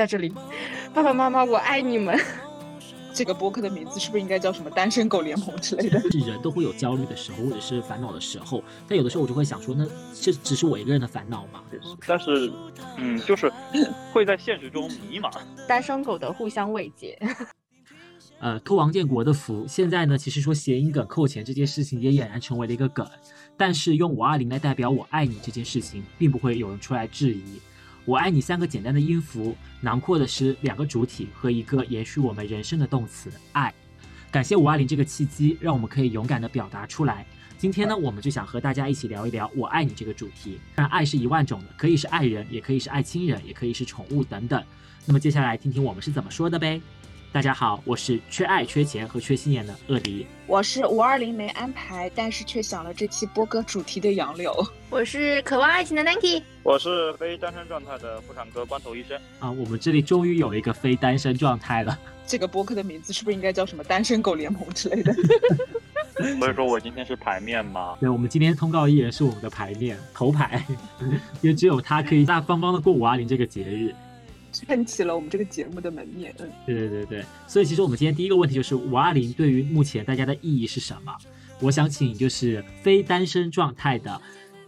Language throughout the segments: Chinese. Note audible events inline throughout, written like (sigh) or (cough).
在这里，爸爸妈妈，我爱你们。这个播客的名字是不是应该叫什么“单身狗联盟”之类的？(laughs) 是人都会有焦虑的时候，或者是烦恼的时候，但有的时候我就会想说，那这只是我一个人的烦恼吗？(laughs) 但是，嗯，就是会在现实中迷茫。单身狗的互相慰藉。(laughs) 呃，扣王建国的福，现在呢，其实说谐音梗扣钱这件事情也俨然成为了一个梗，但是用五二零来代表我爱你这件事情，并不会有人出来质疑。我爱你三个简单的音符，囊括的是两个主体和一个延续我们人生的动词爱。感谢五二零这个契机，让我们可以勇敢的表达出来。今天呢，我们就想和大家一起聊一聊我爱你这个主题。当然，爱是一万种的，可以是爱人，也可以是爱亲人，也可以是宠物等等。那么接下来听听我们是怎么说的呗。大家好，我是缺爱、缺钱和缺心眼的鳄梨。我是五二零没安排，但是却想了这期播歌主题的杨柳。我是渴望爱情的 Nike。我是非单身状态的妇产科光头医生。啊，我们这里终于有一个非单身状态了。这个播客的名字是不是应该叫什么“单身狗联盟”之类的？所以说我今天是牌面吗？(laughs) 对，我们今天通告艺人是我们的牌面头牌，(laughs) 因为只有他可以大方方的过五二零这个节日。撑起了我们这个节目的门面。嗯，对对对对，所以其实我们今天第一个问题就是五二零对于目前大家的意义是什么？我想请就是非单身状态的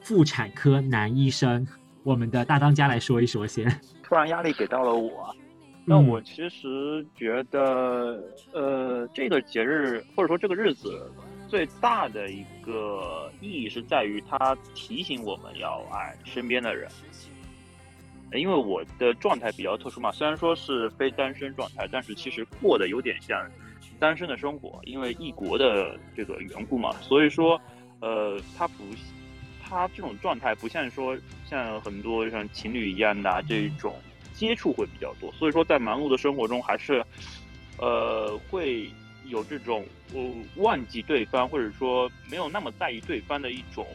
妇产科男医生，我们的大当家来说一说先。突然压力给到了我，(laughs) 那我其实觉得，呃，这个节日或者说这个日子最大的一个意义是在于它提醒我们要爱身边的人。因为我的状态比较特殊嘛，虽然说是非单身状态，但是其实过得有点像单身的生活，因为异国的这个缘故嘛，所以说，呃，他不，他这种状态不像说像很多像情侣一样的这种接触会比较多，所以说在忙碌的生活中还是，呃，会有这种呃忘记对方或者说没有那么在意对方的一种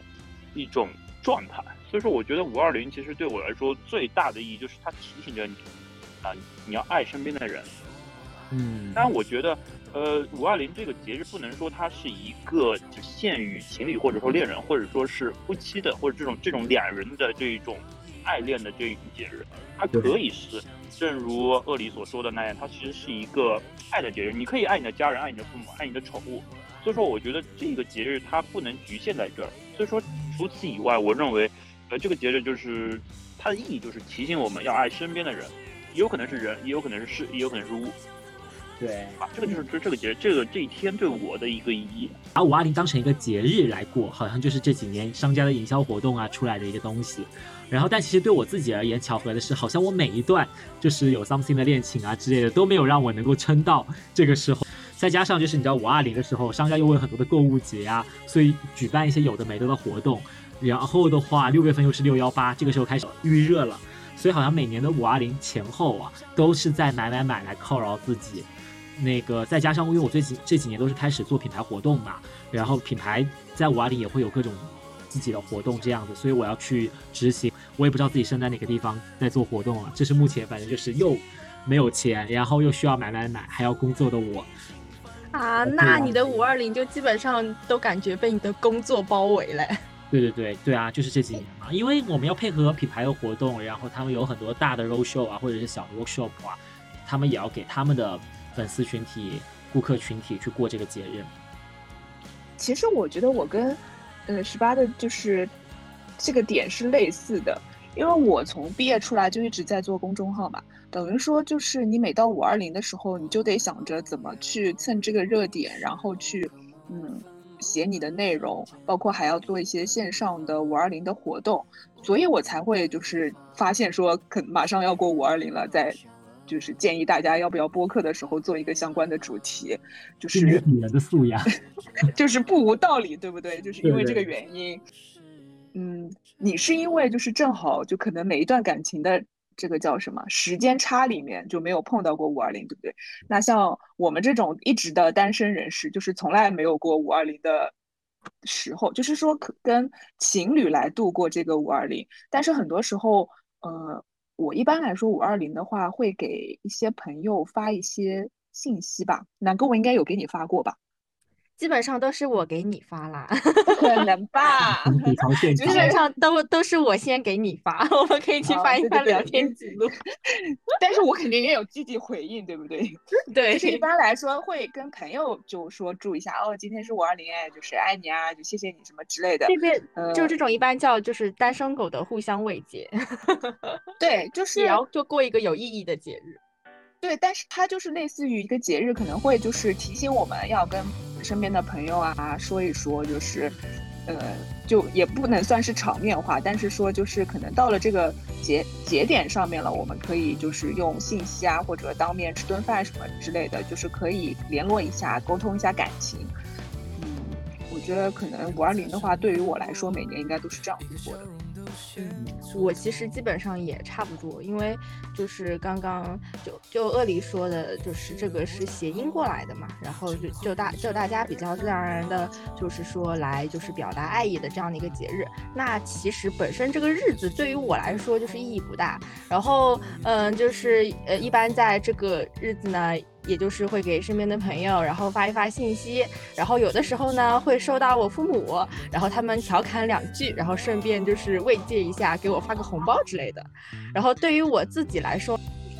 一种状态。所以说，我觉得五二零其实对我来说最大的意义就是它提醒着你，啊，你要爱身边的人。嗯，当然，我觉得，呃，五二零这个节日不能说它是一个只限于情侣或者说恋人或者说是夫妻的或者这种这种两人的这一种爱恋的这一种节日，它可以是，正如鳄梨所说的那样，它其实是一个爱的节日。你可以爱你的家人，爱你的父母，爱你的宠物。所以说，我觉得这个节日它不能局限在这儿。所以说，除此以外，我认为。呃，这个节日就是它的意义，就是提醒我们要爱身边的人，也有可能是人，也有可能是事，也有可能是物。对，啊，这个就是这这个节，这个这一天对我的一个意义。把五二零当成一个节日来过，好像就是这几年商家的营销活动啊出来的一个东西。然后，但其实对我自己而言，巧合的是，好像我每一段就是有 something 的恋情啊之类的，都没有让我能够撑到这个时候。再加上就是你知道五二零的时候，商家又会有很多的购物节啊，所以举办一些有的没的的活动。然后的话，六月份又是六幺八，这个时候开始预热了，所以好像每年的五二零前后啊，都是在买买买来犒劳自己。那个再加上，因为我最近这几年都是开始做品牌活动嘛，然后品牌在五二零也会有各种自己的活动这样子，所以我要去执行。我也不知道自己身在哪个地方在做活动啊，这是目前反正就是又没有钱，然后又需要买买买，还要工作的我。啊，那你的五二零就基本上都感觉被你的工作包围了。对对对对啊，就是这几年嘛，因为我们要配合品牌的活动，然后他们有很多大的 road show 啊，或者是小的 workshop 啊，他们也要给他们的粉丝群体、顾客群体去过这个节日。其实我觉得我跟呃十八的就是这个点是类似的，因为我从毕业出来就一直在做公众号嘛，等于说就是你每到五二零的时候，你就得想着怎么去蹭这个热点，然后去嗯。写你的内容，包括还要做一些线上的五二零的活动，所以我才会就是发现说，可马上要过五二零了，在就是建议大家要不要播客的时候做一个相关的主题，就是女人的素养，(laughs) 就是不无道理，对不对？就是因为这个原因，嗯，你是因为就是正好就可能每一段感情的。这个叫什么？时间差里面就没有碰到过五二零，对不对？那像我们这种一直的单身人士，就是从来没有过五二零的时候，就是说可跟情侣来度过这个五二零。但是很多时候，呃，我一般来说五二零的话，会给一些朋友发一些信息吧。南哥，我应该有给你发过吧？基本上都是我给你发啦，不可能吧？(laughs) 基本上都都是我先给你发，我们可以去翻一翻聊天记录。但是我肯定也有积极回应，对不对？(laughs) 对，就是一般来说会跟朋友就说祝一下哦，今天是五二零哎，就是爱你啊，就谢谢你什么之类的。这边就这种一般叫就是单身狗的互相慰藉。(laughs) 对，就是也要就过一个有意义的节日。对，但是它就是类似于一个节日，可能会就是提醒我们要跟身边的朋友啊说一说，就是，呃，就也不能算是场面话，但是说就是可能到了这个节节点上面了，我们可以就是用信息啊或者当面吃顿饭什么之类的，就是可以联络一下，沟通一下感情。嗯，我觉得可能五二零的话，对于我来说，每年应该都是这样度过的。嗯，我其实基本上也差不多，因为就是刚刚就就鳄梨说的，就是这个是谐音过来的嘛，然后就就大就大家比较自然而然的，就是说来就是表达爱意的这样的一个节日。那其实本身这个日子对于我来说就是意义不大，然后嗯，就是呃一般在这个日子呢。也就是会给身边的朋友，然后发一发信息，然后有的时候呢会收到我父母，然后他们调侃两句，然后顺便就是慰藉一下，给我发个红包之类的。然后对于我自己来说，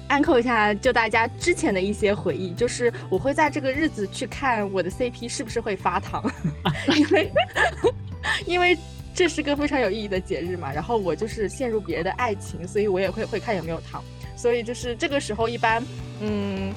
安扣一下就大家之前的一些回忆，就是我会在这个日子去看我的 CP 是不是会发糖，(laughs) 因为因为这是个非常有意义的节日嘛。然后我就是陷入别人的爱情，所以我也会会看有没有糖。所以就是这个时候，一般，嗯，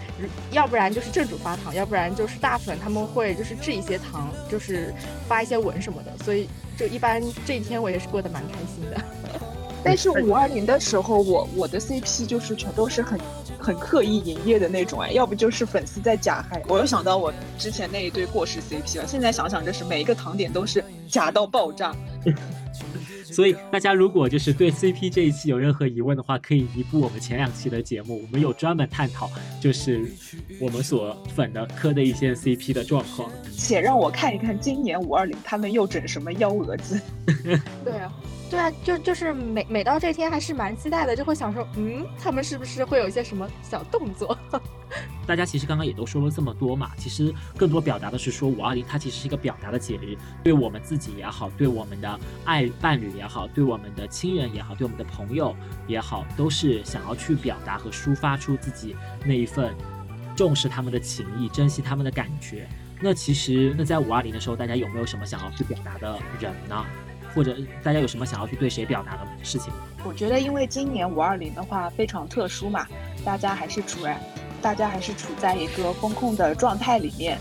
要不然就是正主发糖，要不然就是大粉他们会就是制一些糖，就是发一些文什么的。所以就一般这一天我也是过得蛮开心的。(laughs) 但是五二零的时候，我我的 CP 就是全都是很很刻意营业的那种哎，要不就是粉丝在假嗨。我又想到我之前那一对过时 CP 了，现在想想，这是每一个糖点都是假到爆炸。所以大家如果就是对 CP 这一期有任何疑问的话，可以移步我们前两期的节目，我们有专门探讨，就是我们所粉的磕的一些 CP 的状况。且让我看一看今年五二零他们又整什么幺蛾子。(laughs) (laughs) 对啊。对啊，就就是每每到这天还是蛮期待的，就会想说，嗯，他们是不是会有一些什么小动作？大家其实刚刚也都说了这么多嘛，其实更多表达的是说五二零它其实是一个表达的节日，对我们自己也好，对我们的爱伴侣也好，对我们的亲人也好，对我们的朋友也好，都是想要去表达和抒发出自己那一份重视他们的情谊，珍惜他们的感觉。那其实那在五二零的时候，大家有没有什么想要去表达的人呢？或者大家有什么想要去对谁表达的事情？我觉得，因为今年五二零的话非常特殊嘛，大家还是主人大家还是处在一个风控的状态里面，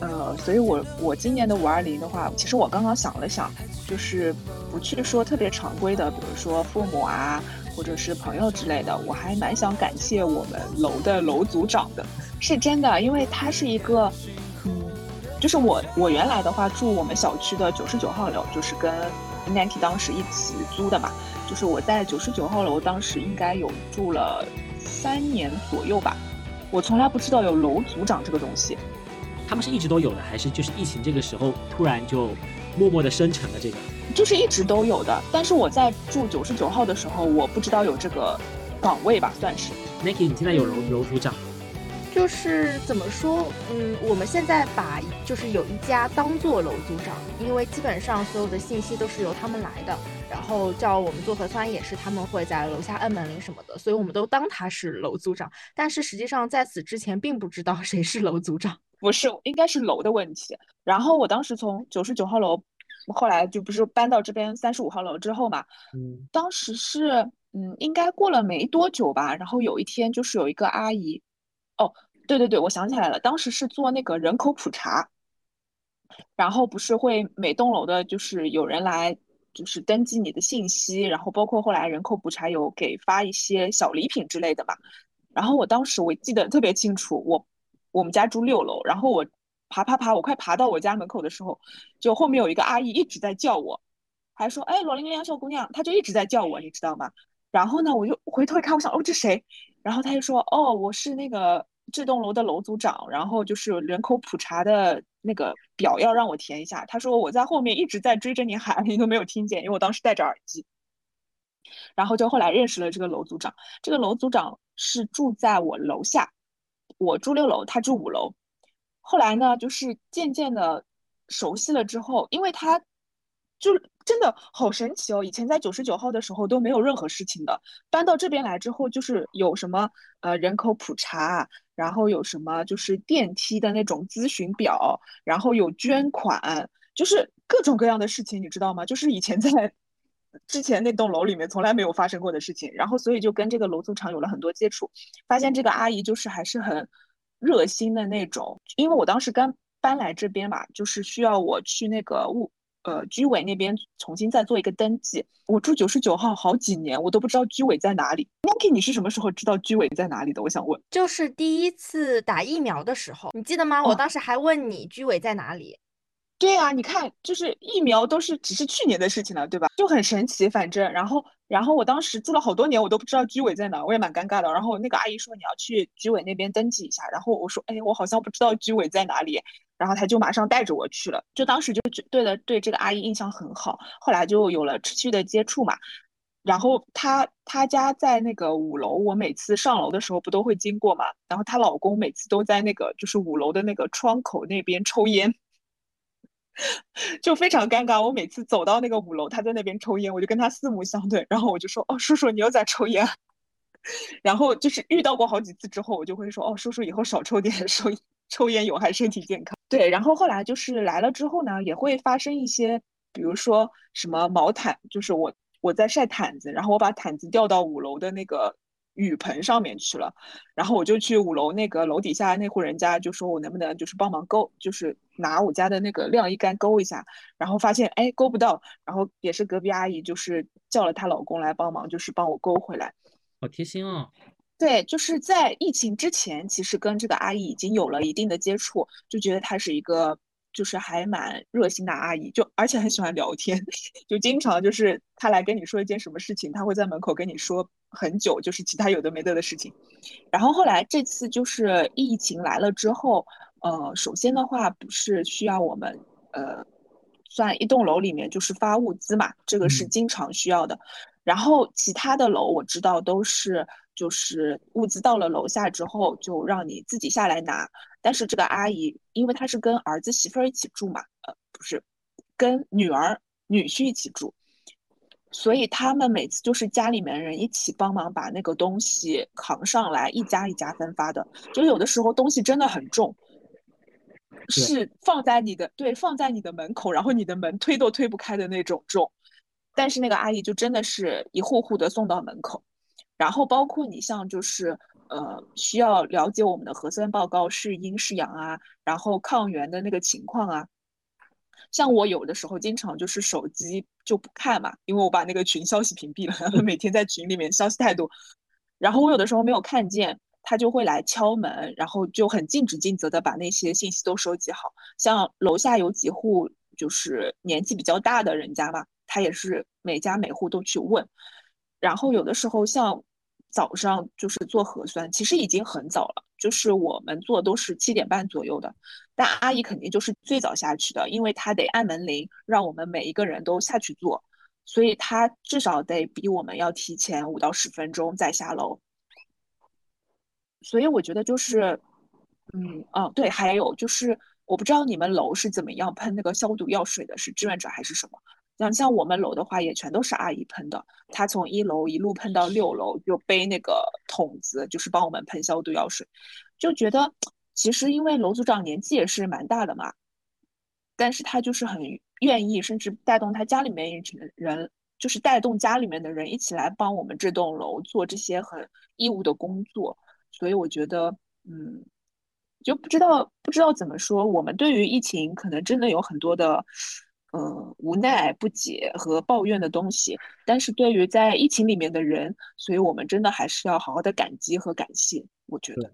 呃，所以我我今年的五二零的话，其实我刚刚想了想，就是不去说特别常规的，比如说父母啊，或者是朋友之类的，我还蛮想感谢我们楼的楼组长的，是真的，因为他是一个。就是我，我原来的话住我们小区的九十九号楼，就是跟 Nancy 当时一起租的嘛。就是我在九十九号楼当时应该有住了三年左右吧。我从来不知道有楼组长这个东西。他们是一直都有的，还是就是疫情这个时候突然就默默的生成了这个？就是一直都有的，但是我在住九十九号的时候，我不知道有这个岗位吧，算是。Nicky，你现在有楼楼组长？就是怎么说，嗯，我们现在把就是有一家当做楼组长，因为基本上所有的信息都是由他们来的，然后叫我们做核酸也是他们会在楼下按门铃什么的，所以我们都当他是楼组长。但是实际上在此之前并不知道 (laughs) 谁是楼组长，不是，应该是楼的问题。然后我当时从九十九号楼，后来就不是搬到这边三十五号楼之后嘛，嗯，当时是嗯，应该过了没多久吧，然后有一天就是有一个阿姨，哦。对对对，我想起来了，当时是做那个人口普查，然后不是会每栋楼的，就是有人来，就是登记你的信息，然后包括后来人口普查有给发一些小礼品之类的嘛。然后我当时我记得特别清楚，我我们家住六楼，然后我爬爬爬，我快爬到我家门口的时候，就后面有一个阿姨一直在叫我，还说哎罗玲玲小姑娘，她就一直在叫我，你知道吗？然后呢，我就回头一看，我想哦这谁？然后她就说哦我是那个。这栋楼的楼组长，然后就是人口普查的那个表要让我填一下。他说我在后面一直在追着你喊，你都没有听见，因为我当时戴着耳机。然后就后来认识了这个楼组长。这个楼组长是住在我楼下，我住六楼，他住五楼。后来呢，就是渐渐的熟悉了之后，因为他就真的好神奇哦，以前在九十九号的时候都没有任何事情的，搬到这边来之后，就是有什么呃人口普查，然后有什么就是电梯的那种咨询表，然后有捐款，就是各种各样的事情，你知道吗？就是以前在之前那栋楼里面从来没有发生过的事情，然后所以就跟这个楼组长有了很多接触，发现这个阿姨就是还是很热心的那种。因为我当时刚搬来这边嘛，就是需要我去那个物呃居委那边重新再做一个登记。我住九十九号好几年，我都不知道居委在哪里。Nanki，你是什么时候知道居委在哪里的？我想问。就是第一次打疫苗的时候，你记得吗？我当时还问你居委在哪里。对啊，你看，就是疫苗都是只是去年的事情了，对吧？就很神奇，反正，然后，然后我当时住了好多年，我都不知道居委在哪，我也蛮尴尬的。然后那个阿姨说你要去居委那边登记一下，然后我说，哎，我好像不知道居委在哪里。然后他就马上带着我去了，就当时就对了，对这个阿姨印象很好。后来就有了持续的接触嘛。然后她她家在那个五楼，我每次上楼的时候不都会经过嘛。然后她老公每次都在那个就是五楼的那个窗口那边抽烟。(laughs) 就非常尴尬，我每次走到那个五楼，他在那边抽烟，我就跟他四目相对，然后我就说：“哦，叔叔，你又在抽烟。(laughs) ”然后就是遇到过好几次之后，我就会说：“哦，叔叔，以后少抽点，抽抽烟有害身体健康。”对，然后后来就是来了之后呢，也会发生一些，比如说什么毛毯，就是我我在晒毯子，然后我把毯子掉到五楼的那个。雨棚上面去了，然后我就去五楼那个楼底下那户人家，就说我能不能就是帮忙勾，就是拿我家的那个晾衣杆勾一下，然后发现哎勾不到，然后也是隔壁阿姨就是叫了她老公来帮忙，就是帮我勾回来，好贴心哦。对，就是在疫情之前，其实跟这个阿姨已经有了一定的接触，就觉得她是一个。就是还蛮热心的阿姨，就而且很喜欢聊天，(laughs) 就经常就是她来跟你说一件什么事情，她会在门口跟你说很久，就是其他有的没的的事情。然后后来这次就是疫情来了之后，呃，首先的话不是需要我们呃，算一栋楼里面就是发物资嘛，这个是经常需要的。然后其他的楼我知道都是。就是物资到了楼下之后，就让你自己下来拿。但是这个阿姨，因为她是跟儿子媳妇儿一起住嘛，呃，不是，跟女儿女婿一起住，所以他们每次就是家里面人一起帮忙把那个东西扛上来，一家一家分发的。就有的时候东西真的很重，是放在你的对，放在你的门口，然后你的门推都推不开的那种重。但是那个阿姨就真的是一户户的送到门口。然后包括你像就是呃需要了解我们的核酸报告是阴是阳啊，然后抗原的那个情况啊，像我有的时候经常就是手机就不看嘛，因为我把那个群消息屏蔽了，(laughs) 每天在群里面消息太多，然后我有的时候没有看见，他就会来敲门，然后就很尽职尽责的把那些信息都收集好。像楼下有几户就是年纪比较大的人家吧，他也是每家每户都去问。然后有的时候像早上就是做核酸，其实已经很早了，就是我们做都是七点半左右的，但阿姨肯定就是最早下去的，因为她得按门铃，让我们每一个人都下去做，所以她至少得比我们要提前五到十分钟再下楼。所以我觉得就是，嗯，哦，对，还有就是我不知道你们楼是怎么样喷那个消毒药水的，是志愿者还是什么？像像我们楼的话，也全都是阿姨喷的。她从一楼一路喷到六楼，就背那个桶子，就是帮我们喷消毒药水。就觉得其实因为楼组长年纪也是蛮大的嘛，但是他就是很愿意，甚至带动他家里面一人，就是带动家里面的人一起来帮我们这栋楼做这些很义务的工作。所以我觉得，嗯，就不知道不知道怎么说，我们对于疫情可能真的有很多的。呃，无奈、不解和抱怨的东西，但是对于在疫情里面的人，所以我们真的还是要好好的感激和感谢。我觉得，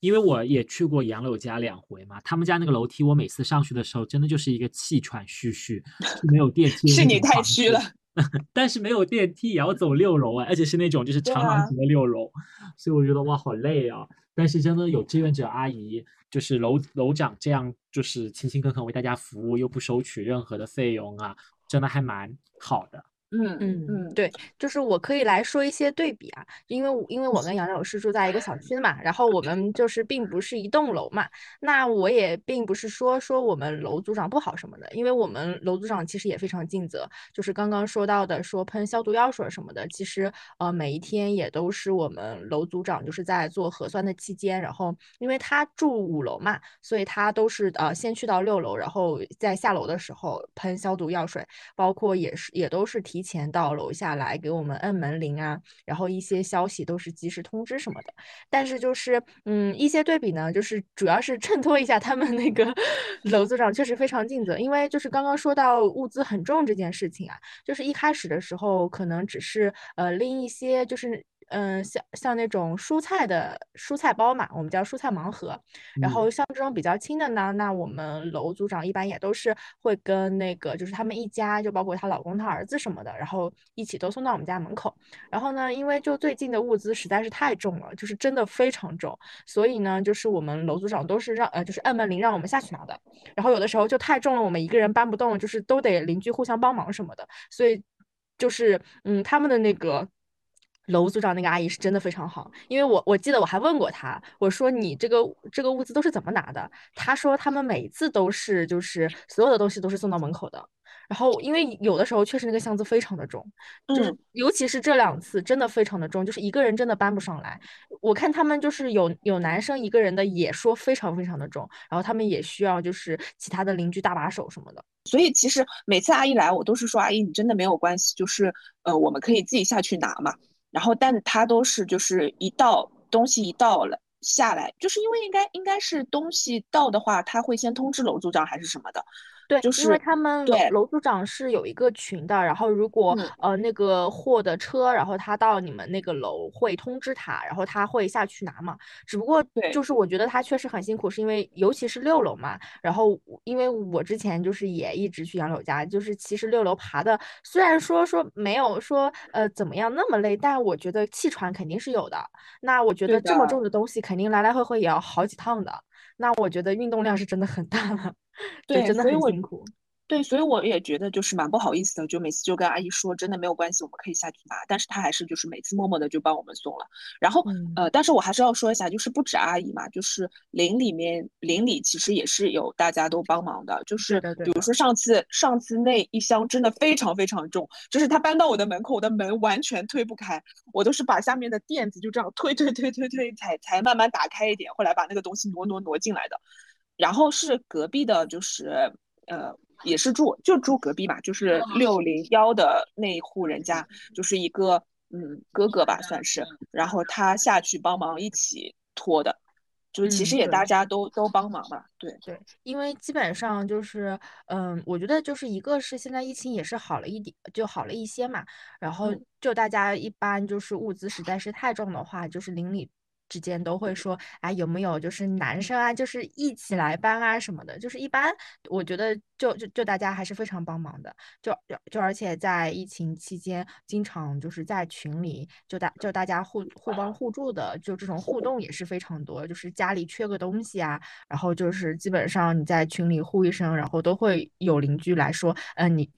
因为我也去过杨柳家两回嘛，他们家那个楼梯，我每次上去的时候，真的就是一个气喘吁吁，没有电梯，(laughs) 是你太虚了。(laughs) 但是没有电梯也要走六楼啊，而且是那种就是长廊型的六楼，所以我觉得哇，好累啊。但是真的有志愿者阿姨，就是楼楼长这样，就是勤勤恳恳为大家服务，又不收取任何的费用啊，真的还蛮好的。嗯嗯嗯，对，就是我可以来说一些对比啊，因为因为我跟杨柳是住在一个小区嘛，然后我们就是并不是一栋楼嘛，那我也并不是说说我们楼组长不好什么的，因为我们楼组长其实也非常尽责，就是刚刚说到的说喷消毒药水什么的，其实呃每一天也都是我们楼组长就是在做核酸的期间，然后因为他住五楼嘛，所以他都是呃先去到六楼，然后在下楼的时候喷消毒药水，包括也是也都是提。提前到楼下来给我们摁门铃啊，然后一些消息都是及时通知什么的。但是就是，嗯，一些对比呢，就是主要是衬托一下他们那个 (laughs) 楼组长确实非常尽责。因为就是刚刚说到物资很重这件事情啊，就是一开始的时候可能只是呃拎一些就是。嗯，像像那种蔬菜的蔬菜包嘛，我们叫蔬菜盲盒。然后像这种比较轻的呢，那我们楼组长一般也都是会跟那个，就是他们一家，就包括她老公、她儿子什么的，然后一起都送到我们家门口。然后呢，因为就最近的物资实在是太重了，就是真的非常重，所以呢，就是我们楼组长都是让呃，就是按门铃让我们下去拿的。然后有的时候就太重了，我们一个人搬不动，就是都得邻居互相帮忙什么的。所以就是嗯，他们的那个。楼组长那个阿姨是真的非常好，因为我我记得我还问过她，我说你这个这个物资都是怎么拿的？她说他们每次都是就是所有的东西都是送到门口的，然后因为有的时候确实那个箱子非常的重，就是尤其是这两次真的非常的重，就是一个人真的搬不上来。我看他们就是有有男生一个人的也说非常非常的重，然后他们也需要就是其他的邻居搭把手什么的。所以其实每次阿姨来，我都是说阿姨你真的没有关系，就是呃我们可以自己下去拿嘛。然后，但他都是就是一到东西一到了下来，就是因为应该应该是东西到的话，他会先通知楼组长还是什么的。对，就是因为他们楼组长是有一个群的，然后如果呃那个货的车，然后他到你们那个楼会通知他，然后他会下去拿嘛。只不过就是我觉得他确实很辛苦，是因为尤其是六楼嘛。然后因为我之前就是也一直去杨柳家，就是其实六楼爬的虽然说说没有说呃怎么样那么累，但我觉得气喘肯定是有的。那我觉得这么重的东西肯定来来回回也要好几趟的。那我觉得运动量是真的很大了。(laughs) 对，真的很辛苦。对，所以我也觉得就是蛮不好意思的，就每次就跟阿姨说，真的没有关系，我们可以下去拿。但是她还是就是每次默默的就帮我们送了。然后呃，但是我还是要说一下，就是不止阿姨嘛，就是邻里面邻里其实也是有大家都帮忙的。就是比如说上次上次那一箱真的非常非常重，就是他搬到我的门口，我的门完全推不开，我都是把下面的垫子就这样推推推推推才才慢慢打开一点，后来把那个东西挪挪挪进来的。然后是隔壁的，就是呃。也是住就住隔壁嘛，就是六零幺的那一户人家，就是一个嗯哥哥吧算是，然后他下去帮忙一起拖的，就是其实也大家都都帮忙嘛，对对，因为基本上就是嗯，我觉得就是一个是现在疫情也是好了一点，就好了一些嘛，然后就大家一般就是物资实在是太重的话，就是邻里。之间都会说，哎，有没有就是男生啊，就是一起来搬啊什么的，就是一般，我觉得就就就大家还是非常帮忙的，就就而且在疫情期间，经常就是在群里就大就大家互互帮互助的，就这种互动也是非常多，就是家里缺个东西啊，然后就是基本上你在群里呼一声，然后都会有邻居来说，嗯，你。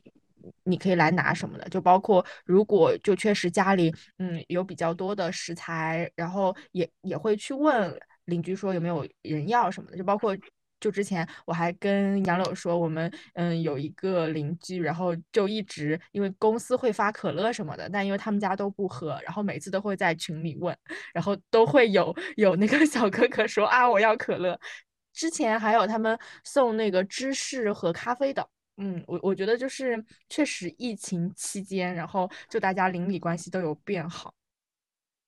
你可以来拿什么的，就包括如果就确实家里嗯有比较多的食材，然后也也会去问邻居说有没有人要什么的，就包括就之前我还跟杨柳说，我们嗯有一个邻居，然后就一直因为公司会发可乐什么的，但因为他们家都不喝，然后每次都会在群里问，然后都会有有那个小哥哥说啊我要可乐，之前还有他们送那个芝士和咖啡的。嗯，我我觉得就是确实疫情期间，然后就大家邻里关系都有变好。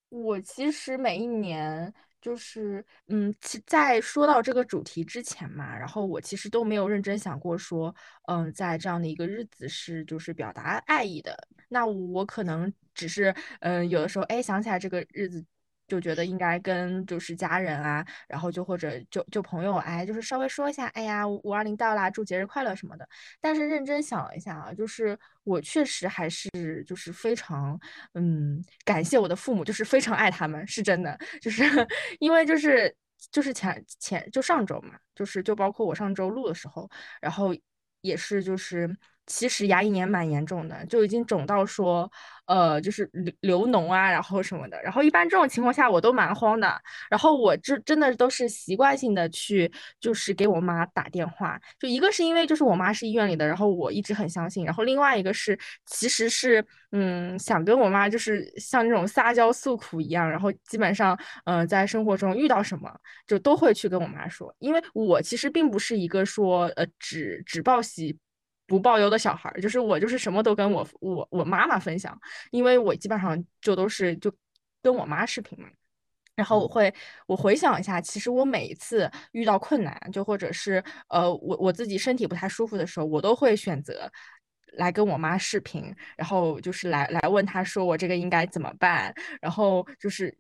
我其实每一年就是，嗯，其在说到这个主题之前嘛，然后我其实都没有认真想过说，嗯，在这样的一个日子是就是表达爱意的。那我可能只是，嗯，有的时候哎想起来这个日子。就觉得应该跟就是家人啊，然后就或者就就朋友，哎，就是稍微说一下，哎呀，五二零到啦，祝节日快乐什么的。但是认真想了一下啊，就是我确实还是就是非常嗯感谢我的父母，就是非常爱他们，是真的，就是 (laughs) 因为就是就是前前就上周嘛，就是就包括我上周录的时候，然后也是就是其实牙龈炎蛮严重的，就已经肿到说，呃，就是流流脓啊，然后什么的。然后一般这种情况下，我都蛮慌的。然后我这真的都是习惯性的去，就是给我妈打电话。就一个是因为就是我妈是医院里的，然后我一直很相信。然后另外一个是，其实是嗯，想跟我妈就是像那种撒娇诉苦一样。然后基本上，嗯，在生活中遇到什么，就都会去跟我妈说。因为我其实并不是一个说，呃，只只报喜。不报忧的小孩，就是我，就是什么都跟我我我妈妈分享，因为我基本上就都是就跟我妈视频嘛，然后我会我回想一下，其实我每一次遇到困难，就或者是呃我我自己身体不太舒服的时候，我都会选择来跟我妈视频，然后就是来来问她说我这个应该怎么办，然后就是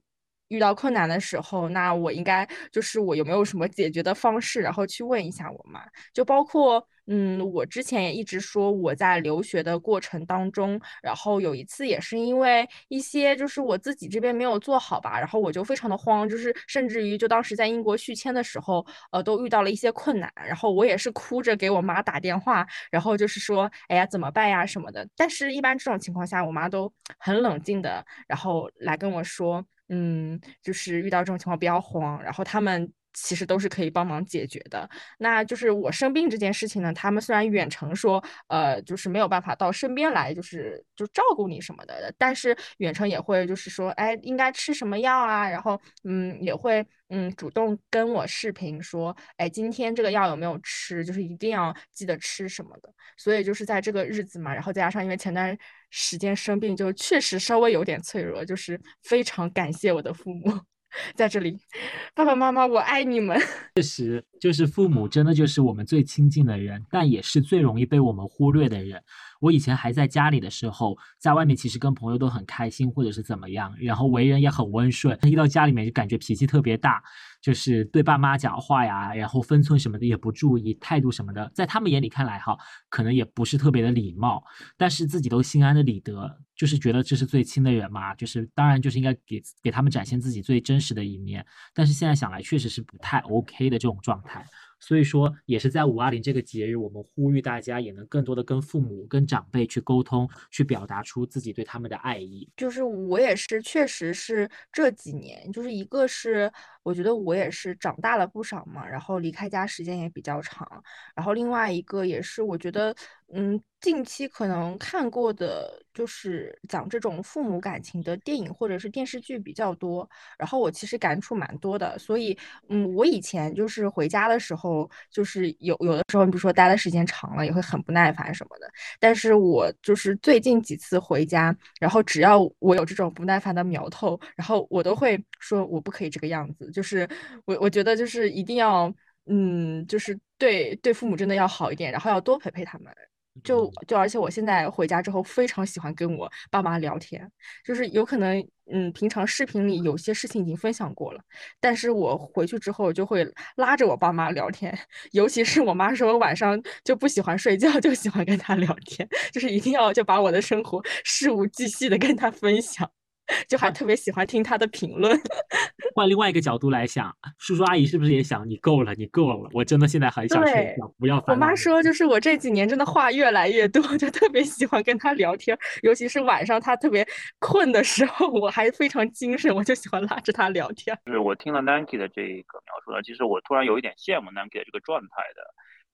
遇到困难的时候，那我应该就是我有没有什么解决的方式，然后去问一下我妈，就包括。嗯，我之前也一直说我在留学的过程当中，然后有一次也是因为一些就是我自己这边没有做好吧，然后我就非常的慌，就是甚至于就当时在英国续签的时候，呃，都遇到了一些困难，然后我也是哭着给我妈打电话，然后就是说，哎呀怎么办呀什么的。但是，一般这种情况下，我妈都很冷静的，然后来跟我说，嗯，就是遇到这种情况不要慌，然后他们。其实都是可以帮忙解决的。那就是我生病这件事情呢，他们虽然远程说，呃，就是没有办法到身边来，就是就照顾你什么的，但是远程也会就是说，哎，应该吃什么药啊？然后，嗯，也会嗯主动跟我视频说，哎，今天这个药有没有吃？就是一定要记得吃什么的。所以就是在这个日子嘛，然后再加上因为前段时间生病，就确实稍微有点脆弱，就是非常感谢我的父母。(laughs) 在这里，爸爸妈妈，我爱你们。(laughs) 确实，就是父母，真的就是我们最亲近的人，但也是最容易被我们忽略的人。我以前还在家里的时候，在外面其实跟朋友都很开心，或者是怎么样，然后为人也很温顺。一到家里面就感觉脾气特别大，就是对爸妈讲话呀，然后分寸什么的也不注意，态度什么的，在他们眼里看来哈，可能也不是特别的礼貌，但是自己都心安的理得，就是觉得这是最亲的人嘛，就是当然就是应该给给他们展现自己最真实的一面。但是现在想来，确实是不太 OK 的这种状态。所以说，也是在五二零这个节日，我们呼吁大家也能更多的跟父母、跟长辈去沟通，去表达出自己对他们的爱意。就是我也是，确实是这几年，就是一个是。我觉得我也是长大了不少嘛，然后离开家时间也比较长，然后另外一个也是，我觉得，嗯，近期可能看过的就是讲这种父母感情的电影或者是电视剧比较多，然后我其实感触蛮多的，所以，嗯，我以前就是回家的时候，就是有有的时候，你比如说待的时间长了，也会很不耐烦什么的，但是我就是最近几次回家，然后只要我有这种不耐烦的苗头，然后我都会说我不可以这个样子。就是我，我觉得就是一定要，嗯，就是对对父母真的要好一点，然后要多陪陪他们。就就而且我现在回家之后非常喜欢跟我爸妈聊天，就是有可能，嗯，平常视频里有些事情已经分享过了，但是我回去之后就会拉着我爸妈聊天，(laughs) 尤其是我妈说晚上就不喜欢睡觉，就喜欢跟她聊天，(laughs) 就是一定要就把我的生活事无巨细的跟她分享。就还特别喜欢听他的评论。(laughs) 换另外一个角度来想，叔叔阿姨是不是也想你够了，你够了？我真的现在很想睡觉，不要。我妈说，就是我这几年真的话越来越多，就特别喜欢跟他聊天，尤其是晚上他特别困的时候，我还非常精神，我就喜欢拉着他聊天。就是我听了 Nanki 的这个描述呢，其实我突然有一点羡慕 Nanki 的这个状态的。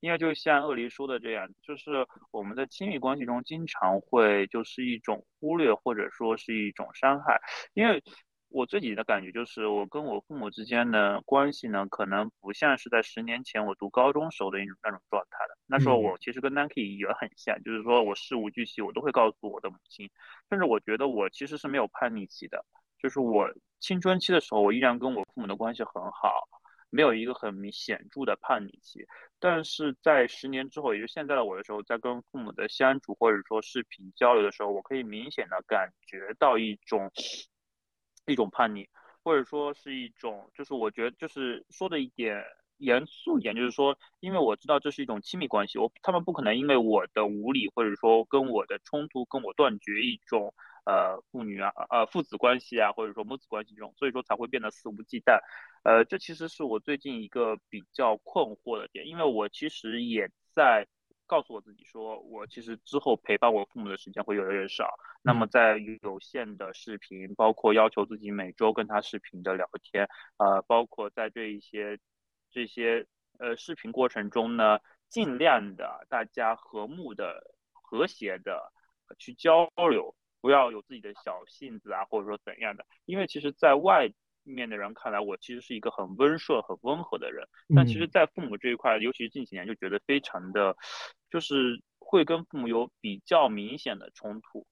因为就像鳄梨说的这样，就是我们在亲密关系中经常会就是一种忽略或者说是一种伤害。因为我自己的感觉就是，我跟我父母之间的关系呢，可能不像是在十年前我读高中时候的那种那种状态的。那时候我其实跟 Nike 也很像，就是说我事无巨细我都会告诉我的母亲，甚至我觉得我其实是没有叛逆期的，就是我青春期的时候，我依然跟我父母的关系很好。没有一个很明显著的叛逆期，但是在十年之后，也就现在的我的时候，在跟父母的相处或者说视频交流的时候，我可以明显的感觉到一种一种叛逆，或者说是一种，就是我觉得就是说的一点严肃一点，就是说，因为我知道这是一种亲密关系，我他们不可能因为我的无理或者说跟我的冲突跟我断绝一种。呃，父女啊，呃，父子关系啊，或者说母子关系这种，所以说才会变得肆无忌惮。呃，这其实是我最近一个比较困惑的点，因为我其实也在告诉我自己说，我其实之后陪伴我父母的时间会越来越少。那么在有限的视频，包括要求自己每周跟他视频的聊天，呃，包括在这一些这些呃视频过程中呢，尽量的大家和睦的、和谐的去交流，不要有自己的小性子啊，或者说怎样的。因为其实，在外面的人看来，我其实是一个很温顺、很温和的人，但其实，在父母这一块，尤其是近几年，就觉得非常的，就是会跟父母有比较明显的冲突。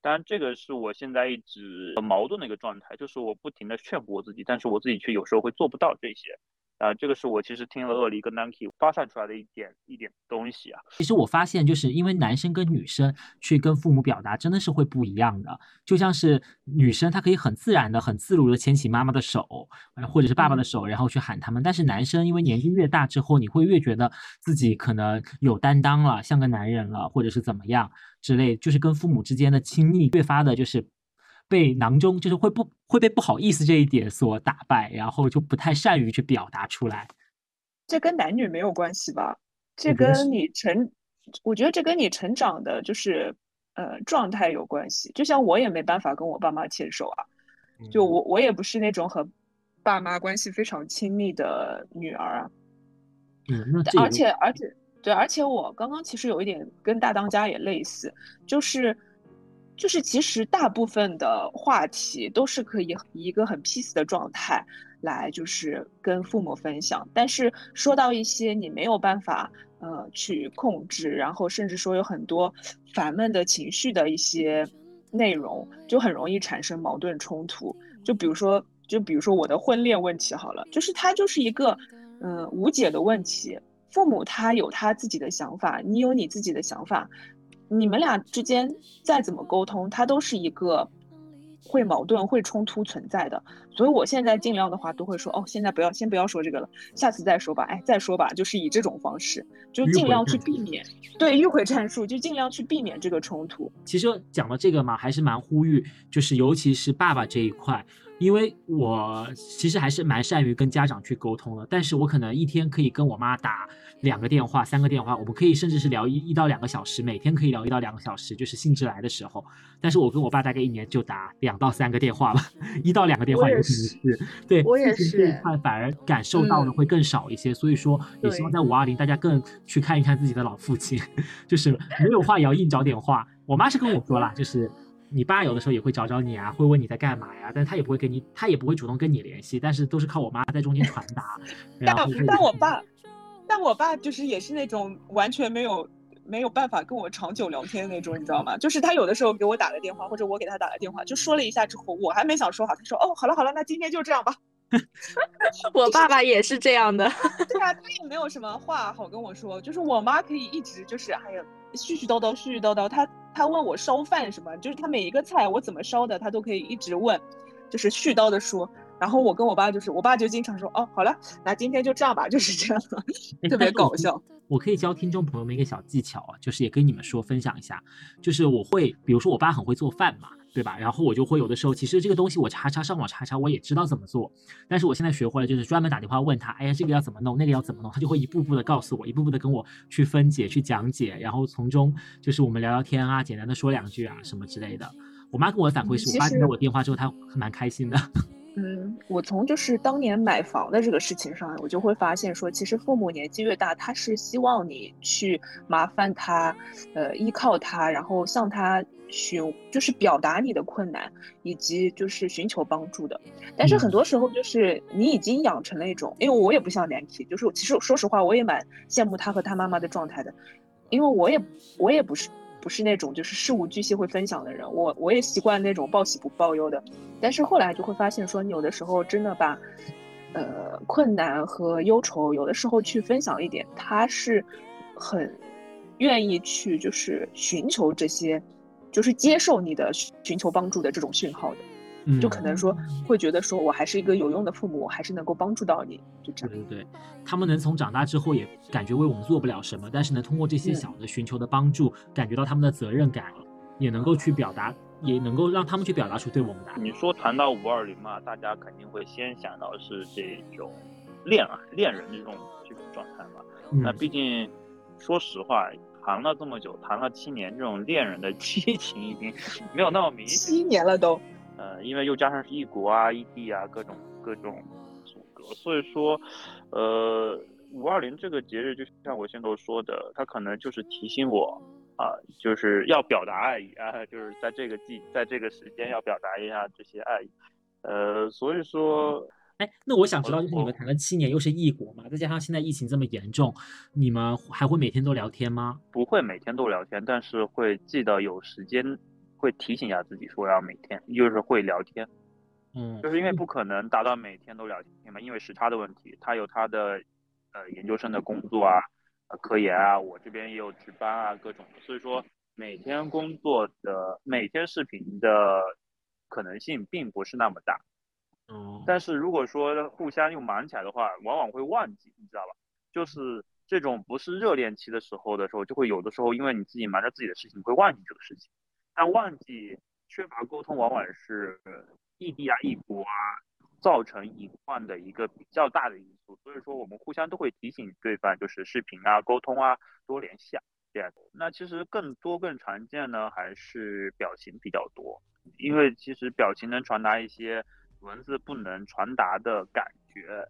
当然，这个是我现在一直很矛盾的一个状态，就是我不停的劝服我自己，但是我自己却有时候会做不到这些。啊，这个是我其实听了鳄梨跟 Nike 发散出来的一点一点东西啊。其实我发现，就是因为男生跟女生去跟父母表达，真的是会不一样的。就像是女生，她可以很自然的、很自如的牵起妈妈的手，或者是爸爸的手，然后去喊他们。但是男生，因为年纪越大之后，你会越觉得自己可能有担当了，像个男人了，或者是怎么样之类，就是跟父母之间的亲密越发的，就是。被囊中就是会不会被不好意思这一点所打败，然后就不太善于去表达出来。这跟男女没有关系吧？这跟你成，我觉得这跟你成长的就是呃状态有关系。就像我也没办法跟我爸妈牵手啊，就我我也不是那种和爸妈关系非常亲密的女儿啊。嗯，而且而且对，而且我刚刚其实有一点跟大当家也类似，就是。就是其实大部分的话题都是可以一个很 peace 的状态来，就是跟父母分享。但是说到一些你没有办法呃去控制，然后甚至说有很多烦闷的情绪的一些内容，就很容易产生矛盾冲突。就比如说，就比如说我的婚恋问题好了，就是它就是一个嗯无解的问题。父母他有他自己的想法，你有你自己的想法。你们俩之间再怎么沟通，它都是一个会矛盾、会冲突存在的。所以我现在尽量的话都会说，哦，现在不要，先不要说这个了，下次再说吧。哎，再说吧，就是以这种方式，就尽量去避免，对迂回战术，就尽量去避免这个冲突。其实讲到这个嘛，还是蛮呼吁，就是尤其是爸爸这一块。因为我其实还是蛮善于跟家长去沟通的，但是我可能一天可以跟我妈打两个电话、三个电话，我们可以甚至是聊一一到两个小时，每天可以聊一到两个小时，就是兴致来的时候。但是我跟我爸大概一年就打两到三个电话吧，一到两个电话也是。对，我也是。这一块反而感受到的会更少一些，所以说也希望在五二零大家更去看一看自己的老父亲，(laughs) 就是没有话也要硬找点话。我妈是跟我说了，就是。你爸有的时候也会找找你啊，会问你在干嘛呀，但他也不会跟你，他也不会主动跟你联系，但是都是靠我妈在中间传达。(laughs) 但但我爸，但我爸就是也是那种完全没有没有办法跟我长久聊天的那种，你知道吗？就是他有的时候给我打个电话，或者我给他打个电话，就说了一下之后，我还没想说好，他说哦，好了好了，那今天就这样吧。我爸爸也是这样的。(laughs) 对啊，他也没有什么话好跟我说，就是我妈可以一直就是哎呀絮絮叨叨絮絮叨叨，他。他问我烧饭什么，就是他每一个菜我怎么烧的，他都可以一直问，就是絮叨的说。然后我跟我爸就是，我爸就经常说，哦，好了，那今天就这样吧，就是这样，(laughs) 特别搞笑。我可以教听众朋友们一个小技巧啊，就是也跟你们说分享一下，就是我会，比如说我爸很会做饭嘛。对吧？然后我就会有的时候，其实这个东西我查查上网查查，我也知道怎么做。但是我现在学会了，就是专门打电话问他，哎呀，这个要怎么弄，那个要怎么弄，他就会一步步的告诉我，一步步的跟我去分解、去讲解，然后从中就是我们聊聊天啊，简单的说两句啊什么之类的。我妈跟我的反馈是，我爸接到我电话之后，他蛮开心的。嗯，我从就是当年买房的这个事情上，我就会发现说，其实父母年纪越大，他是希望你去麻烦他，呃，依靠他，然后向他寻，就是表达你的困难，以及就是寻求帮助的。但是很多时候，就是你已经养成了一种，因为我也不像 Nancy，就是其实说实话，我也蛮羡慕他和他妈妈的状态的，因为我也我也不是。不是那种就是事无巨细会分享的人，我我也习惯那种报喜不报忧的，但是后来就会发现说，你有的时候真的把，呃，困难和忧愁有的时候去分享一点，他是很愿意去就是寻求这些，就是接受你的寻求帮助的这种讯号的。就可能说会觉得说我还是一个有用的父母，我还是能够帮助到你，就这样。对对对，他们能从长大之后也感觉为我们做不了什么，但是能通过这些小的寻求的帮助，感觉到他们的责任感，也能够去表达，也能够让他们去表达出对我们的。你说谈到五二零嘛，大家肯定会先想到是这种恋爱、恋人这种这种状态嘛。那毕竟说实话，谈了这么久，谈了七年，这种恋人的 (laughs) 激情已经没有那么明显。七年了都。呃，因为又加上是异国啊、异地啊，各种各种阻隔，所以说，呃，五二零这个节日，就像我先头说的，它可能就是提醒我啊，就是要表达爱意啊，就是在这个季，在这个时间要表达一下这些爱意。呃，所以说，哎，那我想知道，就是你们谈了七年，又是异国嘛，再加上现在疫情这么严重，你们还会每天都聊天吗？不会每天都聊天，但是会记得有时间。会提醒一下自己说要每天，就是会聊天，嗯，就是因为不可能达到每天都聊天嘛，因为时差的问题，他有他的呃研究生的工作啊，科研啊，我这边也有值班啊，各种，所以说每天工作的每天视频的可能性并不是那么大，嗯，但是如果说互相又忙起来的话，往往会忘记，你知道吧？就是这种不是热恋期的时候的时候，就会有的时候因为你自己忙着自己的事情，会忘记这个事情。但忘记缺乏沟通，往往是异地啊、异国啊造成隐患的一个比较大的因素。所以说，我们互相都会提醒对方，就是视频啊、沟通啊，多联系啊这样。那其实更多更常见呢，还是表情比较多，因为其实表情能传达一些文字不能传达的感觉，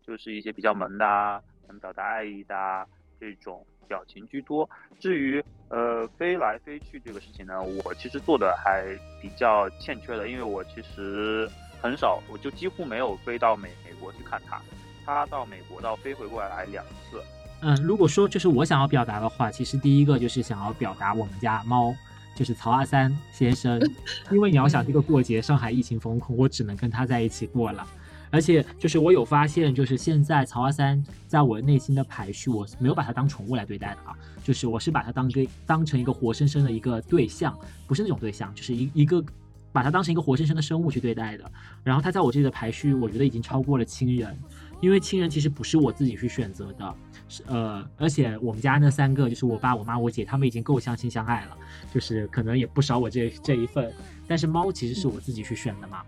就是一些比较萌的啊，能表达爱意的啊这种。表情居多，至于呃飞来飞去这个事情呢，我其实做的还比较欠缺的，因为我其实很少，我就几乎没有飞到美美国去看他，他到美国到飞回过来两次。嗯，如果说就是我想要表达的话，其实第一个就是想要表达我们家猫，就是曹阿三先生，(laughs) 因为你要想这个过节上海疫情封控，我只能跟他在一起过了。而且就是我有发现，就是现在曹阿三在我内心的排序，我没有把它当宠物来对待的啊，就是我是把它当个当成一个活生生的一个对象，不是那种对象，就是一一个把它当成一个活生生的生物去对待的。然后它在我这里的排序，我觉得已经超过了亲人，因为亲人其实不是我自己去选择的，是呃，而且我们家那三个就是我爸、我妈、我姐，他们已经够相亲相爱了，就是可能也不少我这这一份。但是猫其实是我自己去选的嘛。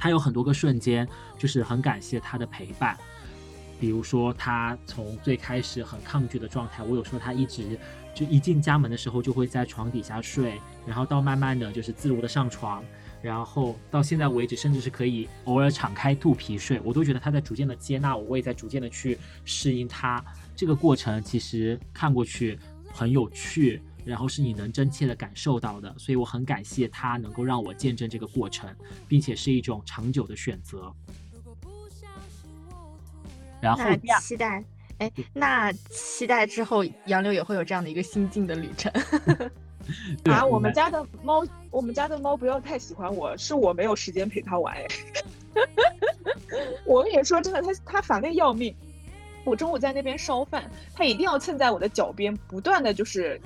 他有很多个瞬间，就是很感谢他的陪伴，比如说他从最开始很抗拒的状态，我有说他一直就一进家门的时候就会在床底下睡，然后到慢慢的就是自如的上床，然后到现在为止，甚至是可以偶尔敞开肚皮睡，我都觉得他在逐渐的接纳我，我也在逐渐的去适应他。这个过程其实看过去很有趣。然后是你能真切的感受到的，所以我很感谢他能够让我见证这个过程，并且是一种长久的选择。然后期待，哎，那期待之后杨柳也会有这样的一个心境的旅程。(laughs) 啊，我们家的猫，我们家的猫不要太喜欢我，是我没有时间陪它玩。(laughs) 我跟你说真的，它它烦的要命。我中午在那边烧饭，它一定要蹭在我的脚边，不断的就是。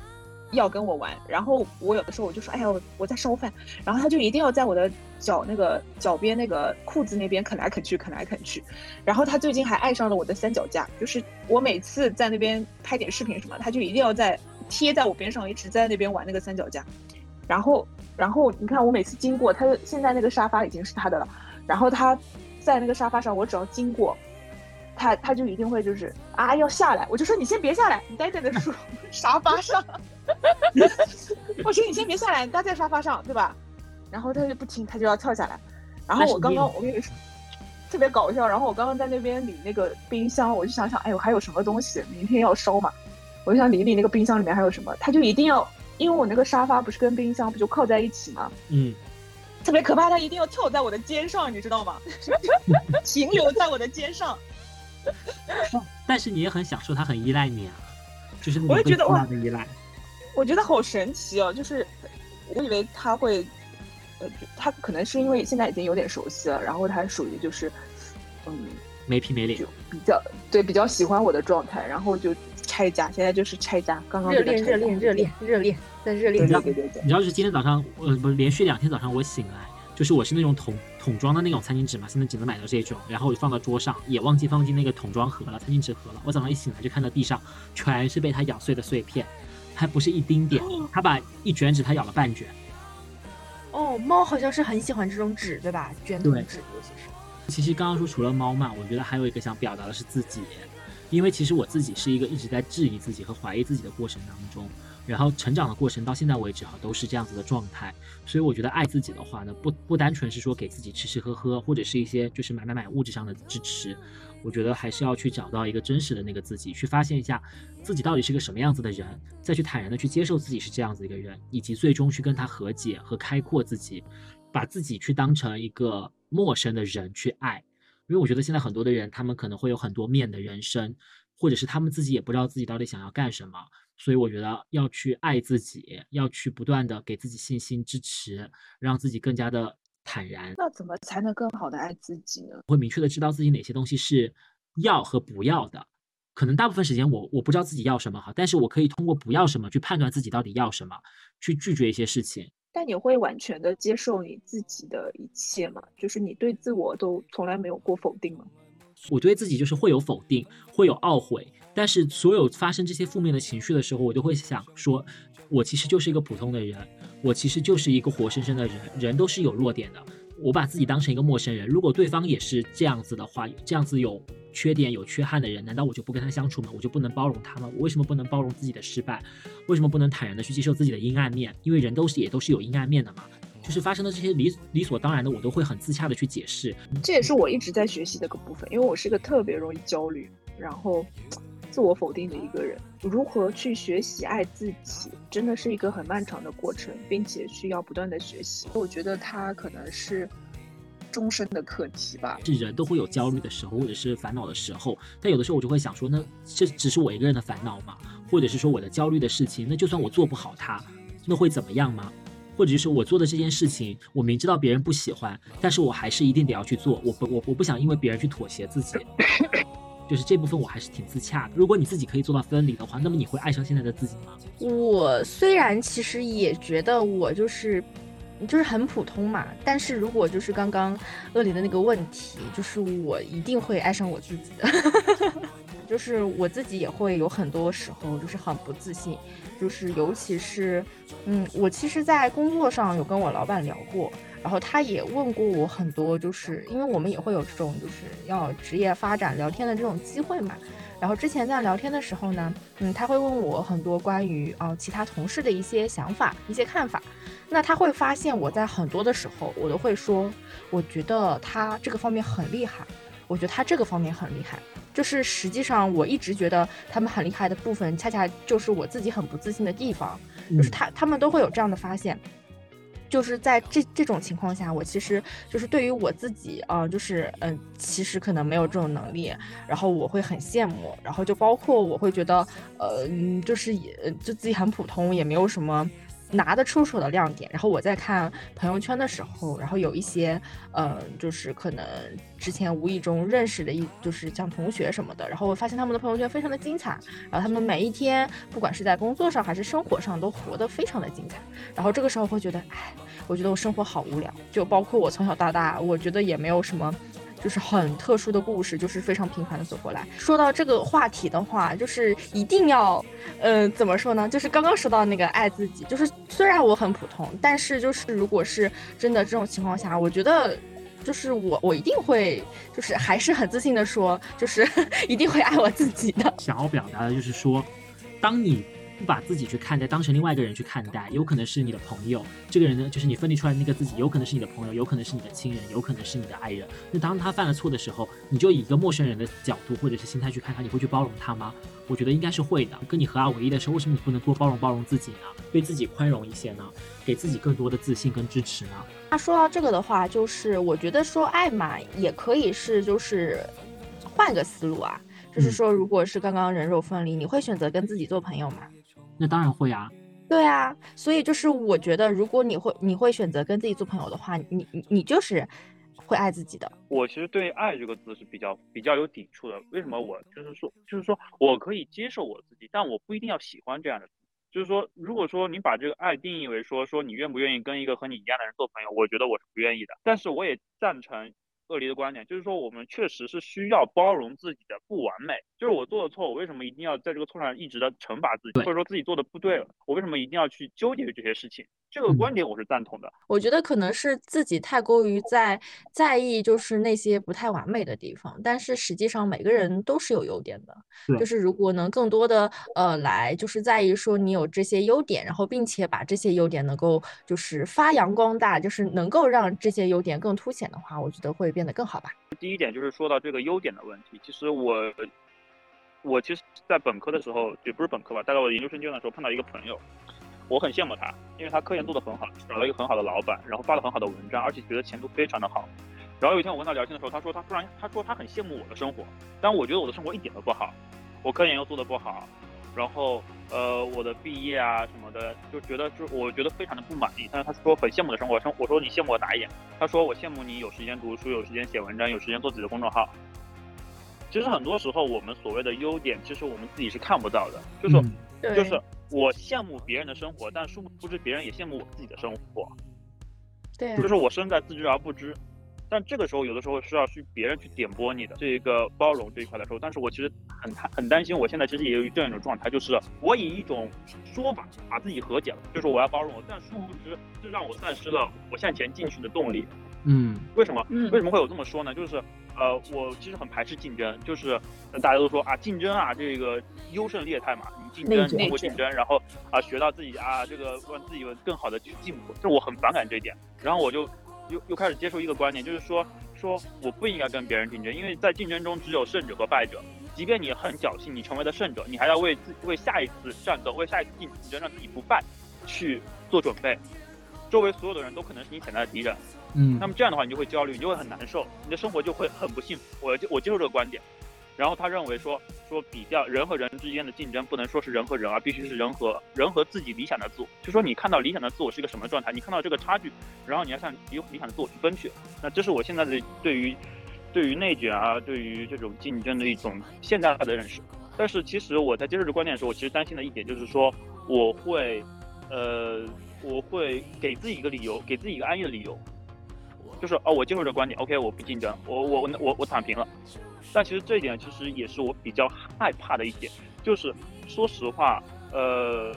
要跟我玩，然后我有的时候我就说，哎呀，我在烧饭，然后他就一定要在我的脚那个脚边那个裤子那边啃来啃去，啃来啃去，然后他最近还爱上了我的三脚架，就是我每次在那边拍点视频什么，他就一定要在贴在我边上，一直在那边玩那个三脚架，然后然后你看我每次经过，他现在那个沙发已经是他的了，然后他在那个沙发上，我只要经过。他他就一定会就是啊要下来，我就说你先别下来，你待在那 (laughs) 沙发上。(laughs) 我说你先别下来，你待在沙发上，对吧？然后他就不听，他就要跳下来。然后我刚刚我跟你说特别搞笑，然后我刚刚在那边理那个冰箱，我就想想，哎呦还有什么东西明天要烧嘛？我就想理理那个冰箱里面还有什么，他就一定要，因为我那个沙发不是跟冰箱不就靠在一起吗？嗯。特别可怕，他一定要跳在我的肩上，你知道吗？(laughs) 停留在我的肩上。(laughs) 但是你也很享受，他很依赖你啊，就是我也觉得哇，的依赖，我觉得好神奇哦。就是我以为他会，呃，他可能是因为现在已经有点熟悉了，然后他属于就是，嗯，没皮没脸，就比较对比较喜欢我的状态，然后就拆家，现在就是拆家，刚刚热恋热恋热恋热恋在热恋，对对对对，你知道是今天早上，呃，不是连续两天早上我醒来。就是我是那种桶桶装的那种餐巾纸嘛，现在只能买到这种，然后我就放到桌上，也忘记放进那个桶装盒了，餐巾纸盒了。我早上一醒来就看到地上全是被它咬碎的碎片，还不是一丁点，它把一卷纸它咬了半卷。哦，猫好像是很喜欢这种纸，对吧？卷筒纸尤其是。其实刚刚说除了猫嘛，我觉得还有一个想表达的是自己，因为其实我自己是一个一直在质疑自己和怀疑自己的过程当中，然后成长的过程到现在为止哈都是这样子的状态，所以我觉得爱自己的话呢，不不单纯是说给自己吃吃喝喝，或者是一些就是买买买物质上的支持，我觉得还是要去找到一个真实的那个自己，去发现一下自己到底是个什么样子的人，再去坦然的去接受自己是这样子一个人，以及最终去跟他和解和开阔自己，把自己去当成一个陌生的人去爱。因为我觉得现在很多的人，他们可能会有很多面的人生，或者是他们自己也不知道自己到底想要干什么，所以我觉得要去爱自己，要去不断的给自己信心支持，让自己更加的坦然。那怎么才能更好的爱自己呢？会明确的知道自己哪些东西是要和不要的。可能大部分时间我我不知道自己要什么哈，但是我可以通过不要什么去判断自己到底要什么，去拒绝一些事情。但你会完全的接受你自己的一切吗？就是你对自我都从来没有过否定吗？我对自己就是会有否定，会有懊悔，但是所有发生这些负面的情绪的时候，我就会想说，我其实就是一个普通的人，我其实就是一个活生生的人，人都是有弱点的。我把自己当成一个陌生人，如果对方也是这样子的话，这样子有缺点、有缺憾的人，难道我就不跟他相处吗？我就不能包容他吗？我为什么不能包容自己的失败？为什么不能坦然的去接受自己的阴暗面？因为人都是也都是有阴暗面的嘛。就是发生的这些理理所当然的，我都会很自洽的去解释。这也是我一直在学习的个部分，因为我是个特别容易焦虑，然后自我否定的一个人。如何去学习爱自己，真的是一个很漫长的过程，并且需要不断的学习。我觉得他可能是终身的课题吧。是人都会有焦虑的时候，或者是烦恼的时候，但有的时候我就会想说，那这只是我一个人的烦恼吗？或者是说我的焦虑的事情，那就算我做不好它，那会怎么样吗？或者就是我做的这件事情，我明知道别人不喜欢，但是我还是一定得要去做。我不，我我不想因为别人去妥协自己，(laughs) 就是这部分我还是挺自洽的。如果你自己可以做到分离的话，那么你会爱上现在的自己吗？我虽然其实也觉得我就是就是很普通嘛，但是如果就是刚刚恶灵的那个问题，就是我一定会爱上我自己的。(laughs) 就是我自己也会有很多时候就是很不自信。就是尤其是，嗯，我其实，在工作上有跟我老板聊过，然后他也问过我很多，就是因为我们也会有这种就是要职业发展聊天的这种机会嘛。然后之前在聊天的时候呢，嗯，他会问我很多关于啊其他同事的一些想法、一些看法。那他会发现我在很多的时候，我都会说，我觉得他这个方面很厉害，我觉得他这个方面很厉害。就是实际上，我一直觉得他们很厉害的部分，恰恰就是我自己很不自信的地方。就是他他们都会有这样的发现。就是在这这种情况下，我其实就是对于我自己啊，就是嗯，其实可能没有这种能力，然后我会很羡慕，然后就包括我会觉得，呃，就是也就自己很普通，也没有什么。拿得出手的亮点，然后我在看朋友圈的时候，然后有一些，嗯，就是可能之前无意中认识的一，就是像同学什么的，然后我发现他们的朋友圈非常的精彩，然后他们每一天，不管是在工作上还是生活上，都活得非常的精彩，然后这个时候会觉得，哎，我觉得我生活好无聊，就包括我从小到大，我觉得也没有什么。就是很特殊的故事，就是非常平凡的走过来。说到这个话题的话，就是一定要，呃，怎么说呢？就是刚刚说到那个爱自己，就是虽然我很普通，但是就是如果是真的这种情况下，我觉得就是我我一定会，就是还是很自信的说，就是 (laughs) 一定会爱我自己的。想要表达的就是说，当你。不把自己去看待，当成另外一个人去看待，有可能是你的朋友。这个人呢，就是你分离出来的那个自己，有可能是你的朋友，有可能是你的亲人，有可能是你的爱人。那当他犯了错的时候，你就以一个陌生人的角度或者是心态去看他，你会去包容他吗？我觉得应该是会的。跟你合二为一的时候，为什么你不能多包容包容自己呢？对自己宽容一些呢？给自己更多的自信跟支持呢？那说到这个的话，就是我觉得说爱嘛，也可以是就是换个思路啊，就是说，如果是刚刚人肉分离，你会选择跟自己做朋友吗？那当然会啊，对啊，所以就是我觉得，如果你会你会选择跟自己做朋友的话，你你你就是会爱自己的。我其实对“爱”这个字是比较比较有抵触的。为什么？我就是说，就是说我可以接受我自己，但我不一定要喜欢这样的。就是说，如果说你把这个爱定义为说说你愿不愿意跟一个和你一样的人做朋友，我觉得我是不愿意的。但是我也赞成。恶离的观点就是说，我们确实是需要包容自己的不完美。就是我做的错，我为什么一定要在这个错上一直的惩罚自己，或者说自己做的不对了，我为什么一定要去纠结于这些事情？这个观点我是赞同的。我觉得可能是自己太过于在在意，就是那些不太完美的地方。但是实际上每个人都是有优点的，就是如果能更多的呃来就是在意说你有这些优点，然后并且把这些优点能够就是发扬光大，就是能够让这些优点更凸显的话，我觉得会变得更好吧。第一点就是说到这个优点的问题，其实我我其实在本科的时候也不是本科吧，大概我研究生阶段的时候碰到一个朋友。我很羡慕他，因为他科研做得很好，找了一个很好的老板，然后发了很好的文章，而且觉得前途非常的好。然后有一天我跟他聊天的时候，他说他突然他说他很羡慕我的生活，但我觉得我的生活一点都不好，我科研又做得不好，然后呃我的毕业啊什么的，就觉得就我觉得非常的不满意。但是他说很羡慕的生活，生我说你羡慕我哪一点？他说我羡慕你有时间读书，有时间写文章，有时间做自己的公众号。其实很多时候我们所谓的优点，其实我们自己是看不到的，就是就是。我羡慕别人的生活，但殊不知别人也羡慕我自己的生活。对，就是我身在自知而不知。但这个时候，有的时候是要去别人去点拨你的这一个包容这一块的时候。但是我其实很很担心，我现在其实也有这样一种状态，就是我以一种说法把自己和解了，就是我要包容，但殊不知这让我丧失了我向前进去的动力。嗯，为什么？为什么会有这么说呢？就是。呃，我其实很排斥竞争，就是大家都说啊，竞争啊，这个优胜劣汰嘛，你竞争，通过竞争，然后啊，学到自己啊，这个让自己有更好的去进步，这我很反感这一点。然后我就又又开始接受一个观念，就是说说我不应该跟别人竞争，因为在竞争中只有胜者和败者。即便你很侥幸，你成为了胜者，你还要为自为下一次战斗，为下一次竞争让自己不败去做准备。周围所有的人都可能是你潜在的敌人。嗯，那么这样的话，你就会焦虑，你就会很难受，你的生活就会很不幸福。我我接受这个观点，然后他认为说说比较人和人之间的竞争，不能说是人和人，啊必须是人和人和自己理想的自我。就说你看到理想的自我是一个什么状态，你看到这个差距，然后你要向理理想的自我去奔去。那这是我现在的对于对于内卷啊，对于这种竞争的一种现代化的认识。但是其实我在接受这个观点的时候，我其实担心的一点就是说，我会呃我会给自己一个理由，给自己一个安逸的理由。就是哦，我接受这个观点，OK，我不竞争，我我我我我躺平了。但其实这一点其实也是我比较害怕的一点，就是说实话，呃，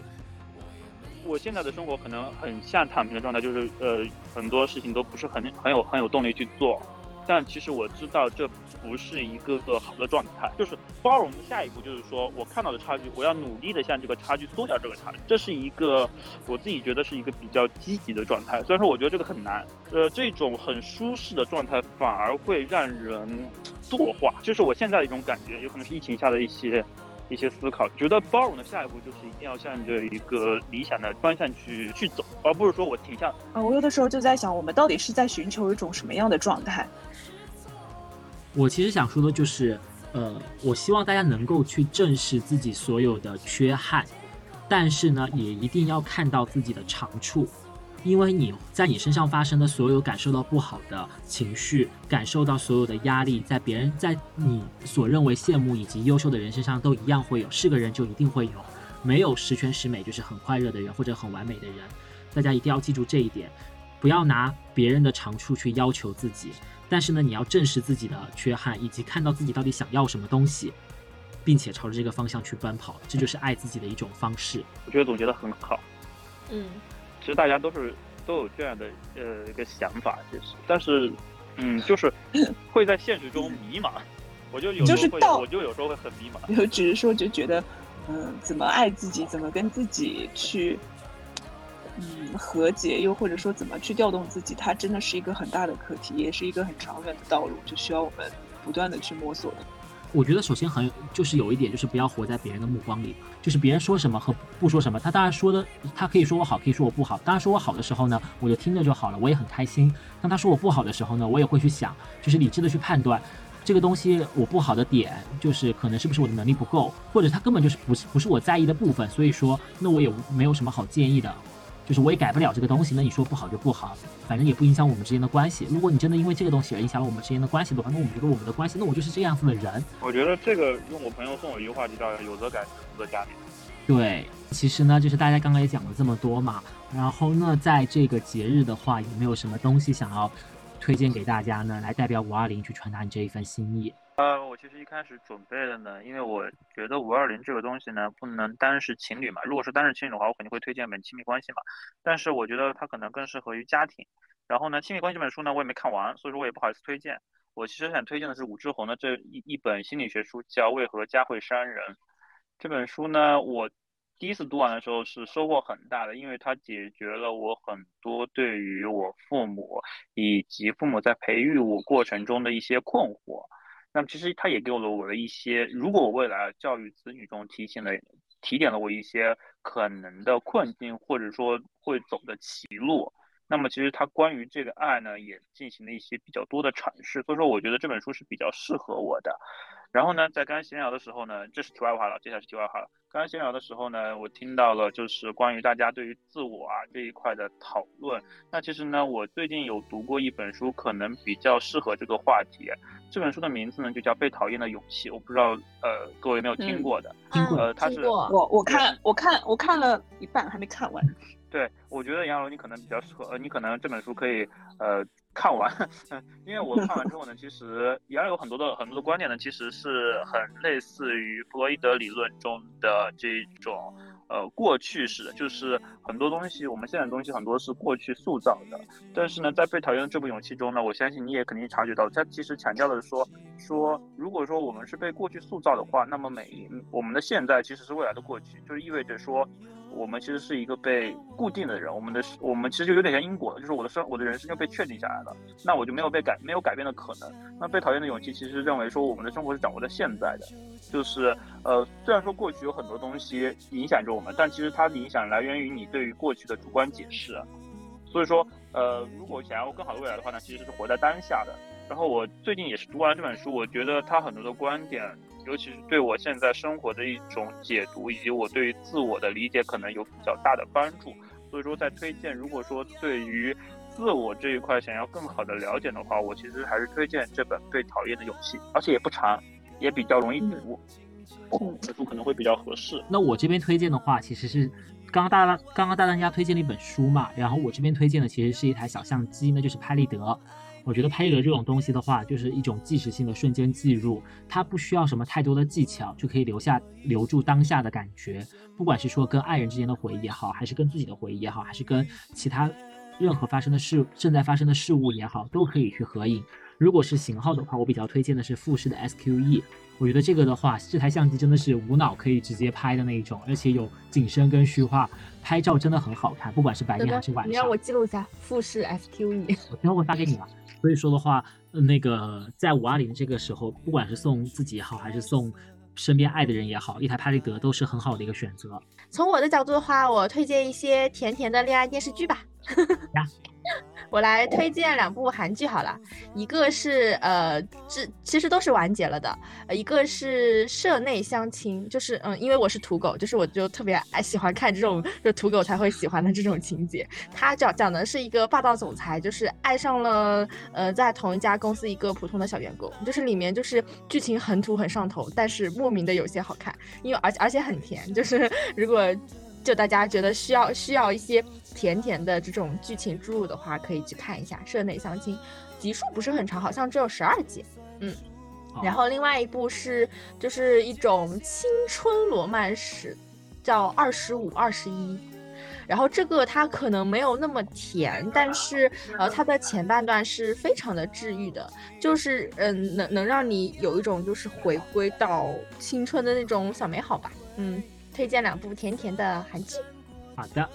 我现在的生活可能很像躺平的状态，就是呃很多事情都不是很很有很有动力去做。但其实我知道这不是一个个好的状态，就是包容的下一步就是说我看到的差距，我要努力的向这个差距缩小这个差距，这是一个我自己觉得是一个比较积极的状态。虽然说我觉得这个很难，呃，这种很舒适的状态反而会让人惰化，就是我现在的一种感觉，有可能是疫情下的一些一些思考，觉得包容的下一步就是一定要向着一个理想的方向去去走，而不是说我停下。啊，我有的时候就在想，我们到底是在寻求一种什么样的状态？我其实想说的就是，呃，我希望大家能够去正视自己所有的缺憾，但是呢，也一定要看到自己的长处，因为你在你身上发生的所有感受到不好的情绪，感受到所有的压力，在别人在你所认为羡慕以及优秀的人身上都一样会有，是个人就一定会有，没有十全十美就是很快乐的人或者很完美的人，大家一定要记住这一点，不要拿别人的长处去要求自己。但是呢，你要正视自己的缺憾，以及看到自己到底想要什么东西，并且朝着这个方向去奔跑，这就是爱自己的一种方式。我觉得总结的很好。嗯，其实大家都是都有这样的呃一个想法，其实，但是，嗯，就是 (laughs) 会在现实中迷茫。我就有时候会，我就有时候会很迷茫。就只是说，就觉得，嗯，怎么爱自己，怎么跟自己去。嗯，和解又或者说怎么去调动自己，它真的是一个很大的课题，也是一个很长远的道路，就需要我们不断的去摸索的。我觉得首先很就是有一点，就是不要活在别人的目光里，就是别人说什么和不说什么，他当然说的，他可以说我好，可以说我不好。当然说我好的时候呢，我就听着就好了，我也很开心。当他说我不好的时候呢，我也会去想，就是理智的去判断这个东西我不好的点，就是可能是不是我的能力不够，或者他根本就是不是不是我在意的部分，所以说那我也没有什么好建议的。就是我也改不了这个东西，那你说不好就不好，反正也不影响我们之间的关系。如果你真的因为这个东西而影响了我们之间的关系的话，那我们觉得我们的关系，那我就是这样子的人。我觉得这个用我朋友送我一句话就叫“有则改之，无则加勉”。对，其实呢，就是大家刚刚也讲了这么多嘛，然后呢，在这个节日的话，有没有什么东西想要推荐给大家呢？来代表五二零去传达你这一份心意。呃，我其实一开始准备的呢，因为我觉得五二零这个东西呢，不能单是情侣嘛。如果是单是情侣的话，我肯定会推荐本亲密关系嘛。但是我觉得它可能更适合于家庭。然后呢，亲密关系这本书呢，我也没看完，所以说我也不好意思推荐。我其实想推荐的是武志红的这一一本心理学书，叫《为何家会伤人》。这本书呢，我第一次读完的时候是收获很大的，因为它解决了我很多对于我父母以及父母在培育我过程中的一些困惑。那么其实他也给了我的一些，如果我未来教育子女中提醒了、提点了我一些可能的困境，或者说会走的歧路，那么其实他关于这个爱呢，也进行了一些比较多的阐释。所以说，我觉得这本书是比较适合我的。然后呢，在刚刚闲聊的时候呢，这是题外话了，接下来是题外话了。刚刚闲聊的时候呢，我听到了就是关于大家对于自我啊这一块的讨论。那其实呢，我最近有读过一本书，可能比较适合这个话题。这本书的名字呢，就叫《被讨厌的勇气》。我不知道呃各位有没有听过的？听过。呃，它是我我看我看我看了一半还没看完。对，我觉得杨柔你可能比较适合，呃，你可能这本书可以呃。看完，因为我看完之后呢，其实也有很多的很多的观点呢，其实是很类似于弗洛伊德理论中的这种呃过去式，就是很多东西我们现在的东西很多是过去塑造的。但是呢，在被讨厌的这部勇气中呢，我相信你也肯定察觉到，他其实强调的是说说，如果说我们是被过去塑造的话，那么每一我们的现在其实是未来的过去，就意味着说。我们其实是一个被固定的人，我们的我们其实就有点像因果了就是我的生我的人生就被确定下来了，那我就没有被改没有改变的可能。那被讨厌的勇气其实认为说我们的生活是掌握在现在的，就是呃虽然说过去有很多东西影响着我们，但其实它的影响来源于你对于过去的主观解释。所以说呃如果想要更好的未来的话呢，其实是活在当下的。然后我最近也是读完了这本书，我觉得他很多的观点。尤其是对我现在生活的一种解读，以及我对于自我的理解，可能有比较大的帮助。所以说，在推荐，如果说对于自我这一块想要更好的了解的话，我其实还是推荐这本《被讨厌的勇气》，而且也不长，也比较容易读。嗯，这书可能会比较合适。那我这边推荐的话，其实是刚刚大刚刚大当家推荐了一本书嘛，然后我这边推荐的其实是一台小相机，那就是拍立得。我觉得拍立得这种东西的话，就是一种即时性的瞬间记录，它不需要什么太多的技巧，就可以留下留住当下的感觉。不管是说跟爱人之间的回忆也好，还是跟自己的回忆也好，还是跟其他任何发生的事、正在发生的事物也好，都可以去合影。如果是型号的话，我比较推荐的是富士的 SQE。我觉得这个的话，这台相机真的是无脑可以直接拍的那一种，而且有景深跟虚化，拍照真的很好看，不管是白天还是晚上。你让我记录一下富士 SQE，我待会发给你了。所以说的话，那个在五二零这个时候，不管是送自己也好，还是送身边爱的人也好，一台拍立得都是很好的一个选择。从我的角度的话，我推荐一些甜甜的恋爱电视剧吧。(laughs) 呀。我来推荐两部韩剧好了，一个是呃，这其实都是完结了的，呃，一个是社内相亲，就是嗯，因为我是土狗，就是我就特别爱喜欢看这种就土狗才会喜欢的这种情节。它讲讲的是一个霸道总裁，就是爱上了呃，在同一家公司一个普通的小员工，就是里面就是剧情很土很上头，但是莫名的有些好看，因为而且而且很甜，就是如果。就大家觉得需要需要一些甜甜的这种剧情注入的话，可以去看一下《社内相亲》，集数不是很长，好像只有十二集。嗯，然后另外一部是就是一种青春罗曼史，叫《二十五二十一》。然后这个它可能没有那么甜，但是呃，它的前半段是非常的治愈的，就是嗯，能能让你有一种就是回归到青春的那种小美好吧。嗯。推荐两部甜甜的韩剧，好的，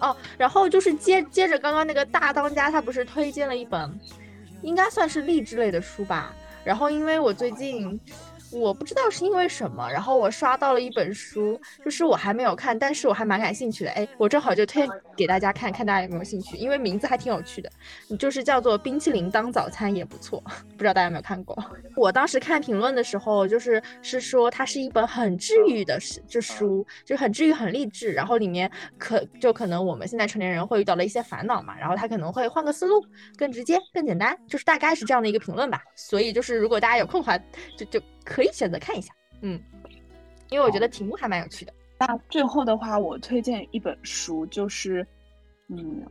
哦，然后就是接接着刚刚那个大当家，他不是推荐了一本，应该算是励志类的书吧，然后因为我最近。我不知道是因为什么，然后我刷到了一本书，就是我还没有看，但是我还蛮感兴趣的。哎，我正好就推给大家看看，大家有没有兴趣？因为名字还挺有趣的，就是叫做冰淇淋当早餐也不错。不知道大家有没有看过？我当时看评论的时候，就是是说它是一本很治愈的这书，就很治愈、很励志。然后里面可就可能我们现在成年人会遇到了一些烦恼嘛，然后他可能会换个思路，更直接、更简单，就是大概是这样的一个评论吧。所以就是如果大家有空的话，就就。可以选择看一下，嗯，因为我觉得题目还蛮有趣的。那最后的话，我推荐一本书，就是，嗯，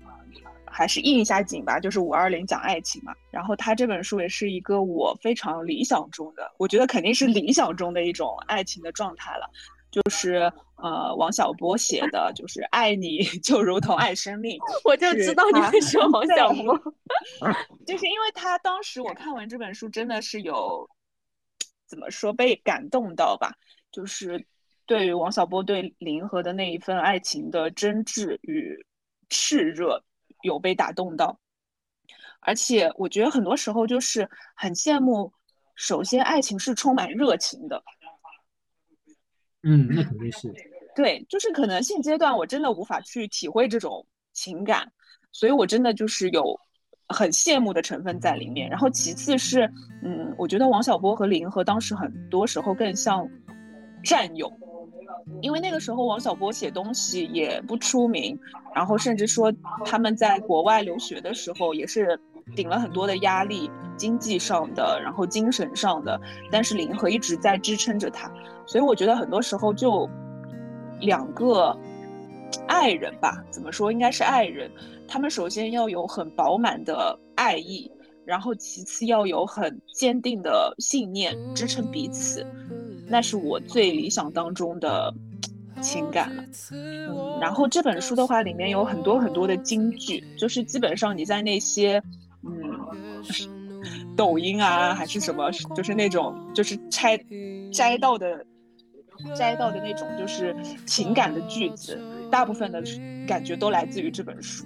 还是应一下景吧，就是五二零讲爱情嘛。然后他这本书也是一个我非常理想中的，我觉得肯定是理想中的一种爱情的状态了。就是呃，王小波写的，就是爱你就如同爱生命。(laughs) 我就知道你会说王小波，(laughs) 就是因为他当时我看完这本书，真的是有怎么说被感动到吧？就是对于王小波对林银河的那一份爱情的真挚与炽热，有被打动到。而且我觉得很多时候就是很羡慕，首先爱情是充满热情的。嗯，那肯定是。对，就是可能现阶段我真的无法去体会这种情感，所以我真的就是有很羡慕的成分在里面。然后其次是，嗯，我觉得王小波和李银河当时很多时候更像战友，因为那个时候王小波写东西也不出名，然后甚至说他们在国外留学的时候也是。顶了很多的压力，经济上的，然后精神上的，但是李银河一直在支撑着他，所以我觉得很多时候就两个爱人吧，怎么说，应该是爱人，他们首先要有很饱满的爱意，然后其次要有很坚定的信念支撑彼此，那是我最理想当中的情感了。嗯，然后这本书的话，里面有很多很多的金句，就是基本上你在那些。嗯，抖音啊，还是什么，就是那种，就是拆摘到的，摘到的那种，就是情感的句子，大部分的感觉都来自于这本书。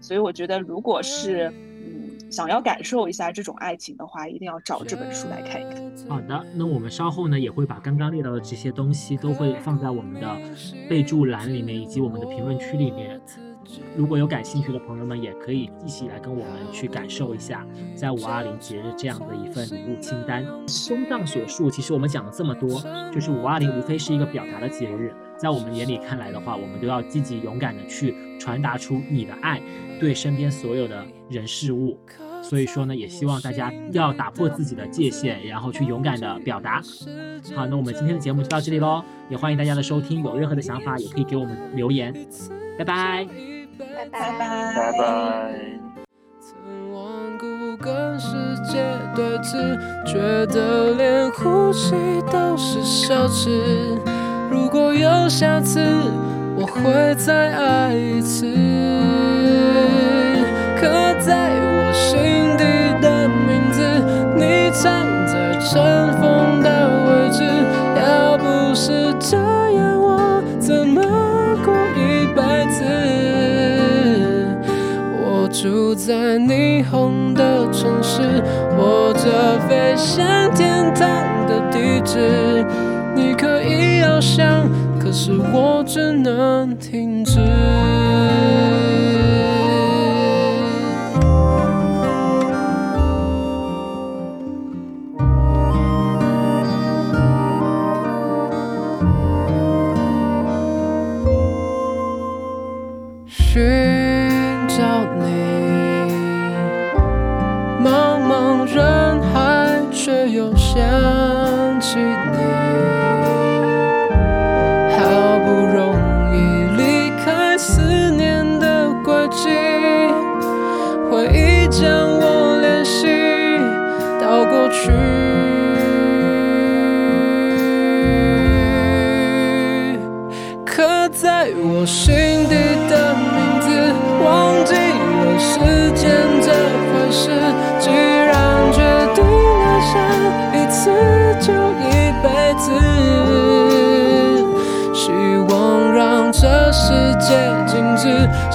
所以我觉得，如果是嗯想要感受一下这种爱情的话，一定要找这本书来看一看。好的，那我们稍后呢也会把刚刚列到的这些东西都会放在我们的备注栏里面，以及我们的评论区里面。如果有感兴趣的朋友们，也可以一起来跟我们去感受一下，在五二零节日这样的一份礼物清单。胸藏学术，其实我们讲了这么多，就是五二零无非是一个表达的节日，在我们眼里看来的话，我们都要积极勇敢的去传达出你的爱，对身边所有的人事物。所以说呢，也希望大家要打破自己的界限，然后去勇敢的表达。好，那我们今天的节目就到这里喽，也欢迎大家的收听，有任何的想法也可以给我们留言。拜拜。拜拜拜拜。曾顽固跟世界对峙，觉得连呼吸都是奢侈。如果有下次，我会再爱一次。刻在我心底的名字，你藏在尘封的位置。要不是这样，我怎么过一百次？我？住在霓虹的城市，握着飞向天堂的地址。想，可是我只能停止。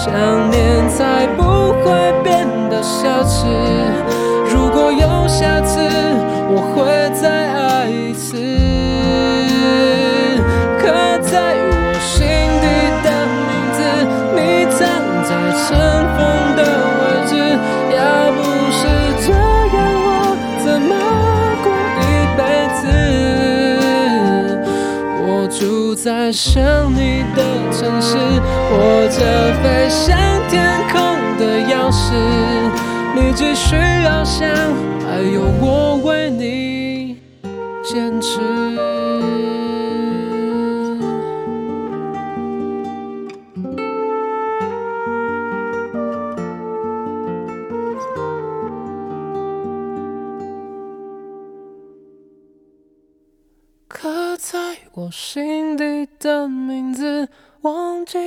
想念才不会变得奢侈。如果有下次，我会再爱一次。刻在我心底的名字，你藏在尘封的位置。要不是这样，我怎么过一辈子？我住在想你的城市。握着飞向天空的钥匙，你只需要想，还有我为你。